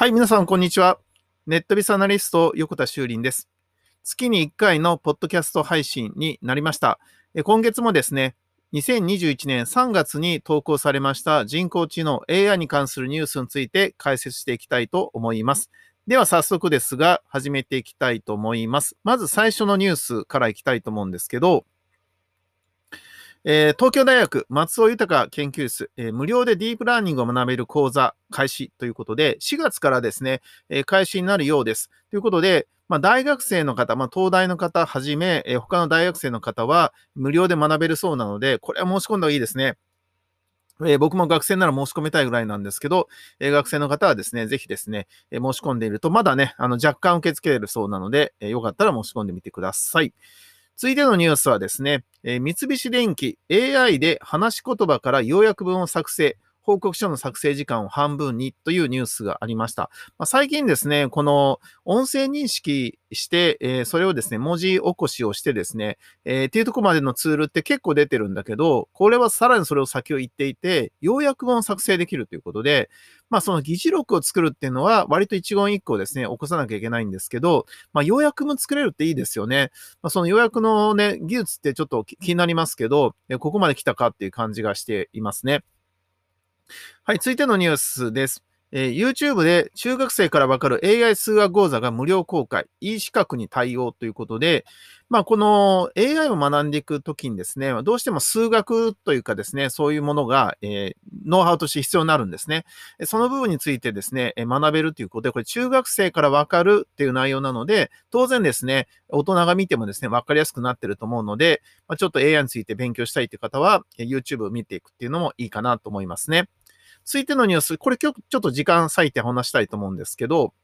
はい、皆さん、こんにちは。ネットビスアナリスト、横田修林です。月に1回のポッドキャスト配信になりました。今月もですね、2021年3月に投稿されました人工知能 AI に関するニュースについて解説していきたいと思います。では早速ですが、始めていきたいと思います。まず最初のニュースからいきたいと思うんですけど、えー、東京大学松尾豊研究室、えー、無料でディープラーニングを学べる講座開始ということで、4月からですね、えー、開始になるようです。ということで、まあ、大学生の方、まあ、東大の方はじめ、え、他の大学生の方は無料で学べるそうなので、これは申し込んだ方がいいですね。え、僕も学生なら申し込みたいぐらいなんですけど、え、学生の方はですね、ぜひですね、え、申し込んでいると、まだね、あの若干受け付けるそうなので、えよかったら申し込んでみてください。続いてのニュースはですね、えー、三菱電機 AI で話し言葉から要約文を作成、報告書の作成時間を半分にというニュースがありました。まあ、最近ですね、この音声認識して、えー、それをですね、文字起こしをしてですね、えー、っていうとこまでのツールって結構出てるんだけど、これはさらにそれを先を言っていて、要約文を作成できるということで、まあその議事録を作るっていうのは割と一言一句をですね、起こさなきゃいけないんですけど、まあ要約文作れるっていいですよね。まあその要約のね、技術ってちょっと気になりますけど、ここまで来たかっていう感じがしていますね。はい、続いてのニュースです。えー、YouTube で中学生からわかる AI 数学講座が無料公開、E 資格に対応ということで、まあ、この AI を学んでいくときにですね、どうしても数学というかですね、そういうものが、えー、ノウハウとして必要になるんですね。その部分についてですね、学べるということで、これ中学生からわかるっていう内容なので、当然ですね、大人が見てもですね、わかりやすくなってると思うので、まあ、ちょっと AI について勉強したいという方は、YouTube を見ていくっていうのもいいかなと思いますね。続いてのニュース、これ今日ちょっと時間割いて話したいと思うんですけど、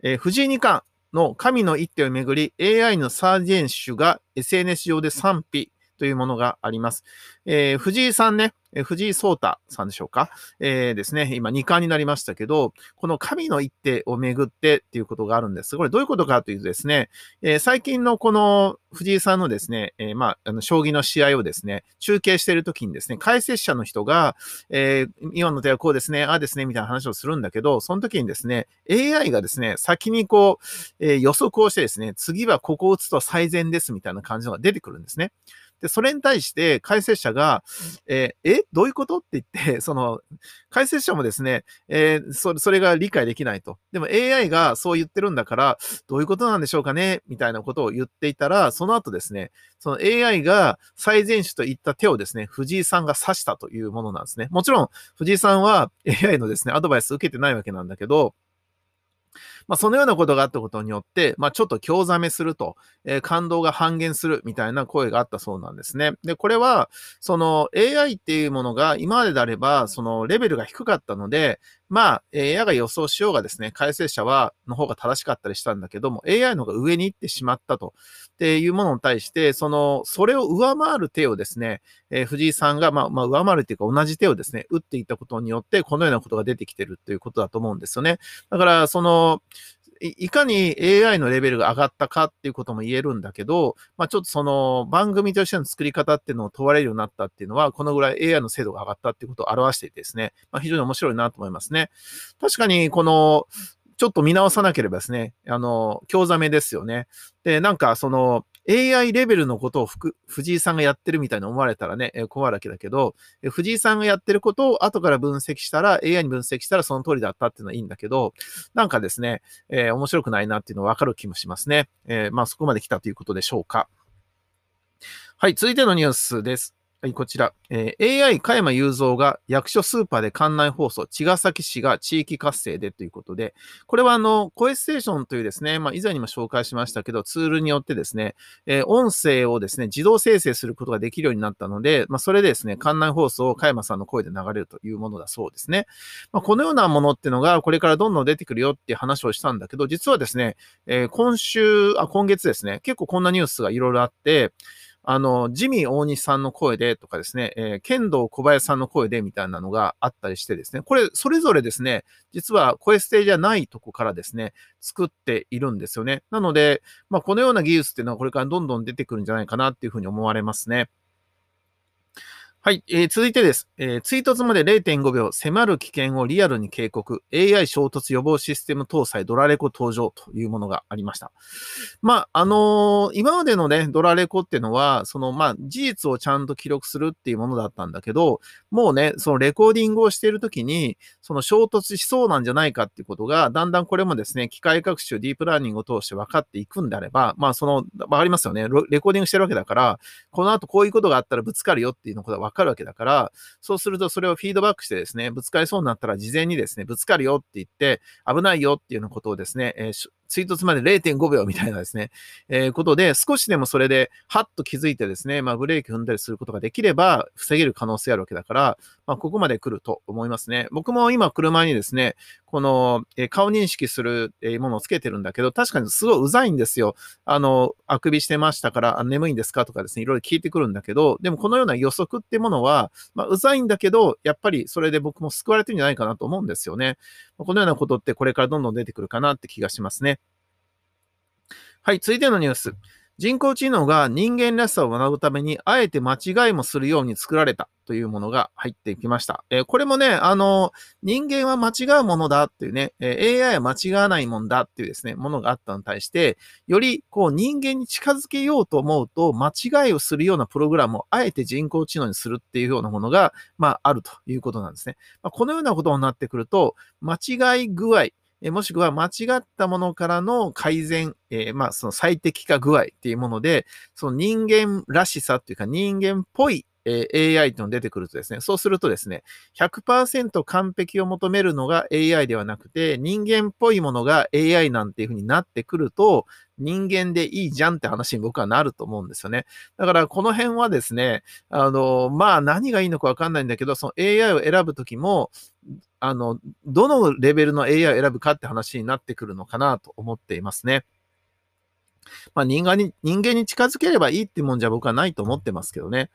えー、藤井二冠の神の一手をめぐり AI のサージェン種が SNS 上で賛否。というものがあります。えー、藤井さんね、藤井聡太さんでしょうか？えー、ですね、今2冠になりましたけど、この神の一手をめぐってっていうことがあるんです。これどういうことかというとですね、えー、最近のこの藤井さんのですね、えー、まあ、あの、将棋の試合をですね、中継しているときにですね、解説者の人が、えー、今の手はこうですね、ああですね、みたいな話をするんだけど、その時にですね、AI がですね、先にこう、えー、予測をしてですね、次はここを打つと最善ですみたいな感じのが出てくるんですね。で、それに対して解説者が、えー、えどういうこと？って言って、その、解説者もですね、えー、それ、それが理解できないと。でも AI がそう言ってるんだから、どういうことなんでしょうかね？みたいなことを言っていたら、その後ですね、その AI が最善手と言った手をですね、藤井さんが指したというものなんですね。もちろん、藤井さんは AI のですね、アドバイス受けてないわけなんだけど、まあ、そのようなことがあったことによって、まあ、ちょっと興ざめすると、えー、感動が半減するみたいな声があったそうなんですね。で、これは、その AI っていうものが今までであれば、そのレベルが低かったので、まあ、AI が予想しようがですね、改正者は、の方が正しかったりしたんだけども、AI の方が上に行ってしまったと、っていうものに対して、その、それを上回る手をですね、えー、藤井さんが、まあ、まあ、上回るっていうか同じ手をですね、打っていったことによって、このようなことが出てきてるということだと思うんですよね。だから、その、いかに AI のレベルが上がったかっていうことも言えるんだけど、まあちょっとその番組としての作り方っていうのを問われるようになったっていうのは、このぐらい AI の精度が上がったっていうことを表していてですね、まあ非常に面白いなと思いますね。確かにこの、ちょっと見直さなければですね、あの、興ざめですよね。で、なんかその、AI レベルのことを藤井さんがやってるみたいに思われたらね、え困るわけだけど、藤井さんがやってることを後から分析したら、AI に分析したらその通りだったっていうのはいいんだけど、なんかですね、えー、面白くないなっていうのはわかる気もしますね。えー、まあそこまで来たということでしょうか。はい、続いてのニュースです。はい、こちら。えー、AI 加山雄三が役所スーパーで館内放送、茅ヶ崎市が地域活性でということで、これはあの、声ステーションというですね、まあ、以前にも紹介しましたけど、ツールによってですね、えー、音声をですね、自動生成することができるようになったので、まあ、それでですね、館内放送を加山さんの声で流れるというものだそうですね。まあ、このようなものっていうのが、これからどんどん出てくるよっていう話をしたんだけど、実はですね、えー、今週、あ、今月ですね、結構こんなニュースがいろいろあって、あの、ジミー大西さんの声でとかですね、えー、剣道小林さんの声でみたいなのがあったりしてですね、これ、それぞれですね、実は声ステじゃないとこからですね、作っているんですよね。なので、まあ、このような技術っていうのはこれからどんどん出てくるんじゃないかなっていうふうに思われますね。はい、えー、続いてです、えー。追突まで0.5秒、迫る危険をリアルに警告、AI 衝突予防システム搭載ドラレコ登場というものがありました。まあ、あのー、今までのね、ドラレコっていうのは、その、まあ、事実をちゃんと記録するっていうものだったんだけど、もうね、そのレコーディングをしているときに、その衝突しそうなんじゃないかっていうことが、だんだんこれもですね、機械学習、ディープラーニングを通して分かっていくんであれば、まあ、その、わかりますよね。レコーディングしてるわけだから、この後こういうことがあったらぶつかるよっていうのことが分かるわけだから、そうするとそれをフィードバックしてですね、ぶつかりそうになったら事前にですね、ぶつかるよって言って、危ないよっていうようなことをですね、えー、追突まで0.5秒みたいなですね、えー、ことで、少しでもそれで、はっと気づいてですね、まあ、ブレーキ踏んだりすることができれば、防げる可能性あるわけだから、まあ、ここまで来ると思いますね。僕も今、車にですね、この、えー、顔認識する、え、ものをつけてるんだけど、確かにすごいうざいんですよ。あの、あくびしてましたから、眠いんですか？とかですね、いろいろ聞いてくるんだけど、でもこのような予測ってものは、まあ、うざいんだけど、やっぱりそれで僕も救われてるんじゃないかなと思うんですよね。このようなことってこれからどんどん出てくるかなって気がしますね。はい、続いてのニュース。人工知能が人間らしさを学ぶために、あえて間違いもするように作られたというものが入ってきました。えー、これもね、あの、人間は間違うものだっていうね、え、AI は間違わないもんだっていうですね、ものがあったのに対して、よりこう人間に近づけようと思うと、間違いをするようなプログラムをあえて人工知能にするっていうようなものが、まあ、あるということなんですね。まあ、このようなことになってくると、間違い具合、えもしくは間違ったものからの改善、えー、まあその最適化具合っていうもので、その人間らしさっていうか人間っぽいえ AI っていうの出てくるとですね、そうするとですね、100%完璧を求めるのが AI ではなくて、人間っぽいものが AI なんていうふうになってくると、人間でいいじゃんって話に僕はなると思うんですよね。だからこの辺はですね、あの、まあ何がいいのかわかんないんだけど、その AI を選ぶときも、あの、どのレベルの AI を選ぶかって話になってくるのかなと思っていますね。まあ人間に、人間に近づければいいってもんじゃ僕はないと思ってますけどね。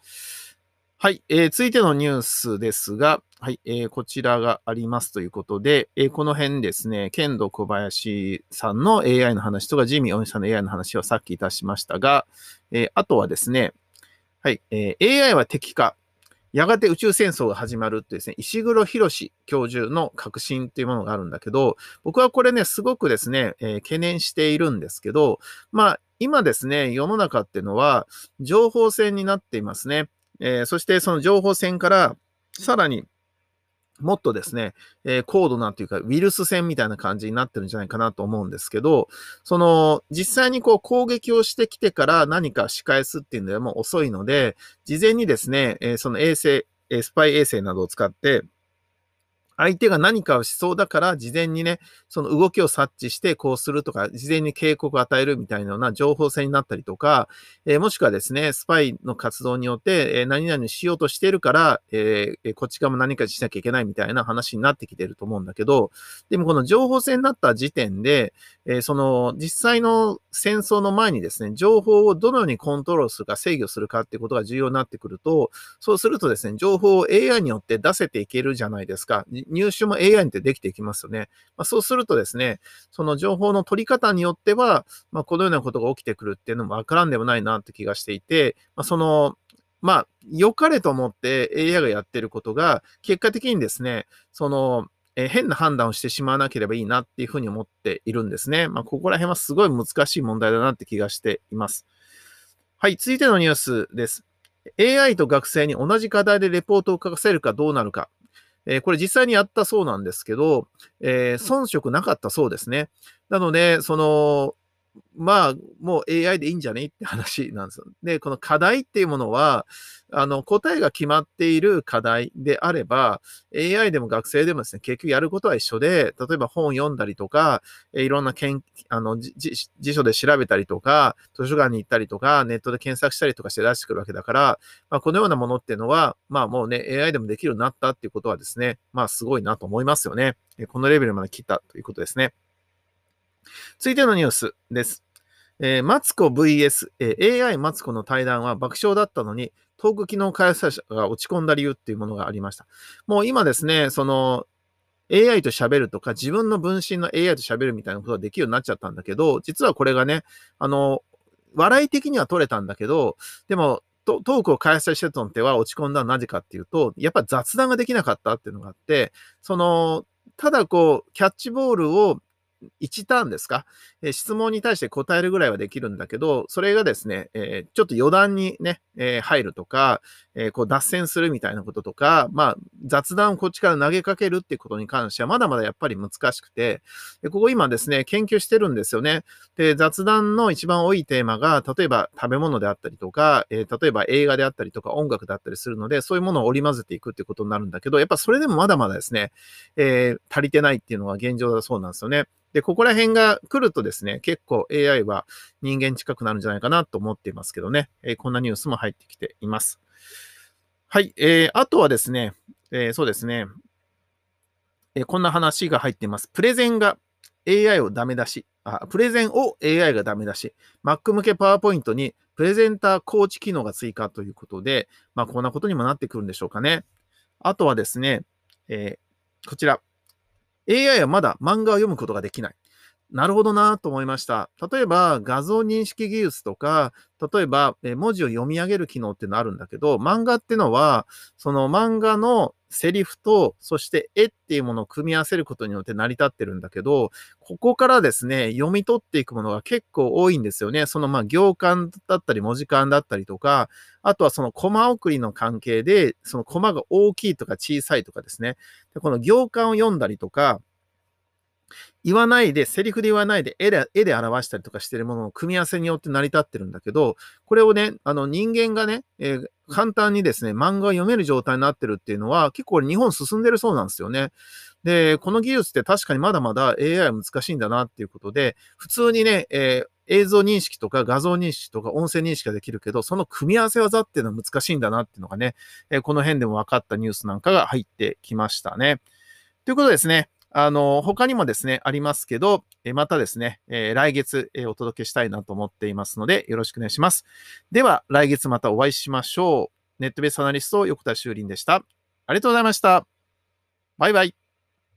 はい、えー、続いてのニュースですが、はい、えー、こちらがありますということで、えー、この辺ですね、剣道小林さんの AI の話とか、ジミー・オンさんの AI の話はさっきいたしましたが、えー、あとはですね、はい、えー、AI は敵か、やがて宇宙戦争が始まるってですね、石黒博教授の革新っていうものがあるんだけど、僕はこれね、すごくですね、えー、懸念しているんですけど、まあ、今ですね、世の中っていうのは、情報戦になっていますね。えー、そしてその情報戦からさらにもっとですね、えー、高度なというか、ウイルス戦みたいな感じになってるんじゃないかなと思うんですけど、その、実際にこう攻撃をしてきてから何か仕返すっていうのはもう遅いので、事前にですね、えー、その衛星、スパイ衛星などを使って、相手が何かをしそうだから、事前にね、その動きを察知してこうするとか、事前に警告を与えるみたいなような情報戦になったりとか、えー、もしくはですね、スパイの活動によって、え、何々しようとしてるから、えー、こっち側も何かしなきゃいけないみたいな話になってきてると思うんだけど、でもこの情報戦になった時点で、えその実際の戦争の前にですね、情報をどのようにコントロールするか制御するかっていうことが重要になってくると、そうするとですね、情報を AI によって出せていけるじゃないですか。入手も AI にってできていきますよね。まあ、そうするとですね、その情報の取り方によっては、まあ、このようなことが起きてくるっていうのもわからんでもないなって気がしていて、まあ、その、まあ、良かれと思って AI がやってることが、結果的にですね、その、え変な判断をしてしまわなければいいなっていうふうに思っているんですね。まあ、ここら辺はすごい難しい問題だなって気がしています。はい、続いてのニュースです。AI と学生に同じ課題でレポートを書かせるかどうなるか。えー、これ実際にやったそうなんですけど、えー、遜色なかったそうですね。なので、その、まあ、もう AI でいいんじゃねって話なんですよ。で、この課題っていうものは、あの、答えが決まっている課題であれば、AI でも学生でもですね、結局やることは一緒で、例えば本読んだりとか、いろんなけんあの辞書で調べたりとか、図書館に行ったりとか、ネットで検索したりとかして出してくるわけだから、まあ、このようなものっていうのは、まあもうね、AI でもできるようになったっていうことはですね、まあすごいなと思いますよね。このレベルまで来たということですね。続いてのニュースです。えー、マツコ VS、えー、AI マツコの対談は爆笑だったのに、トーク機能開発者が落ち込んだ理由っていうものがありました。もう今ですね、その AI と喋るとか、自分の分身の AI と喋るみたいなことができるようになっちゃったんだけど、実はこれがね、あの、笑い的には取れたんだけど、でも、トークを開催してたのっては落ち込んだのはなぜかっていうと、やっぱ雑談ができなかったっていうのがあって、その、ただこう、キャッチボールを1ターンですか、え、質問に対して答えるぐらいはできるんだけど、それがですね、え、ちょっと余談にね、え、入るとか、えこう脱線するみたいなこととか、まあ、雑談をこっちから投げかけるっていうことに関しては、まだまだやっぱり難しくて、でここ今ですね、研究してるんですよね。で、雑談の一番多いテーマが、例えば食べ物であったりとか、え例えば映画であったりとか音楽だったりするので、そういうものを織り交ぜていくってことになるんだけど、やっぱそれでもまだまだですね、え足りてないっていうのが現状だそうなんですよね。で、ここら辺が来るとですね、結構 AI は人間近くなるんじゃないかなと思っていますけどね、えー、こんなニュースも入ってきています。はい、えー、あとはですね、えー、そうですね、えー、こんな話が入っています。プレゼンが AI をダメ出し。あ、プレゼンを AI がダメ出し。Mac 向けパワーポイントにプレゼンターコーチ機能が追加ということで、まあ、こんなことにもなってくるんでしょうかね。あとはですね、えー、こちら。AI はまだ漫画を読むことができない。なるほどなと思いました。例えば画像認識技術とか、例えば文字を読み上げる機能っていうのあるんだけど、漫画ってのは、その漫画のセリフと、そして絵っていうものを組み合わせることによって成り立ってるんだけど、ここからですね、読み取っていくものが結構多いんですよね。そのまあ行間だったり文字間だったりとか、あとはそのコマ送りの関係で、そのコマが大きいとか小さいとかですね。でこの行間を読んだりとか、言わないで、セリフで言わないで絵で、絵で表したりとかしてるものの組み合わせによって成り立ってるんだけど、これをね、あの人間がね、えー、簡単にですね、漫画を読める状態になってるっていうのは、結構日本進んでるそうなんですよね。で、この技術って確かにまだまだ AI は難しいんだなっていうことで、普通にね、えー映像認識とか画像認識とか音声認識ができるけど、その組み合わせ技っていうのは難しいんだなっていうのがね、えこの辺でも分かったニュースなんかが入ってきましたね。ということですね。あの、他にもですね、ありますけど、えまたですね、え来月、えお届けしたいなと思っていますので、よろしくお願いします。では、来月またお会いしましょう。ネットベースアナリスト、横田修林でした。ありがとうございました。バイバイ。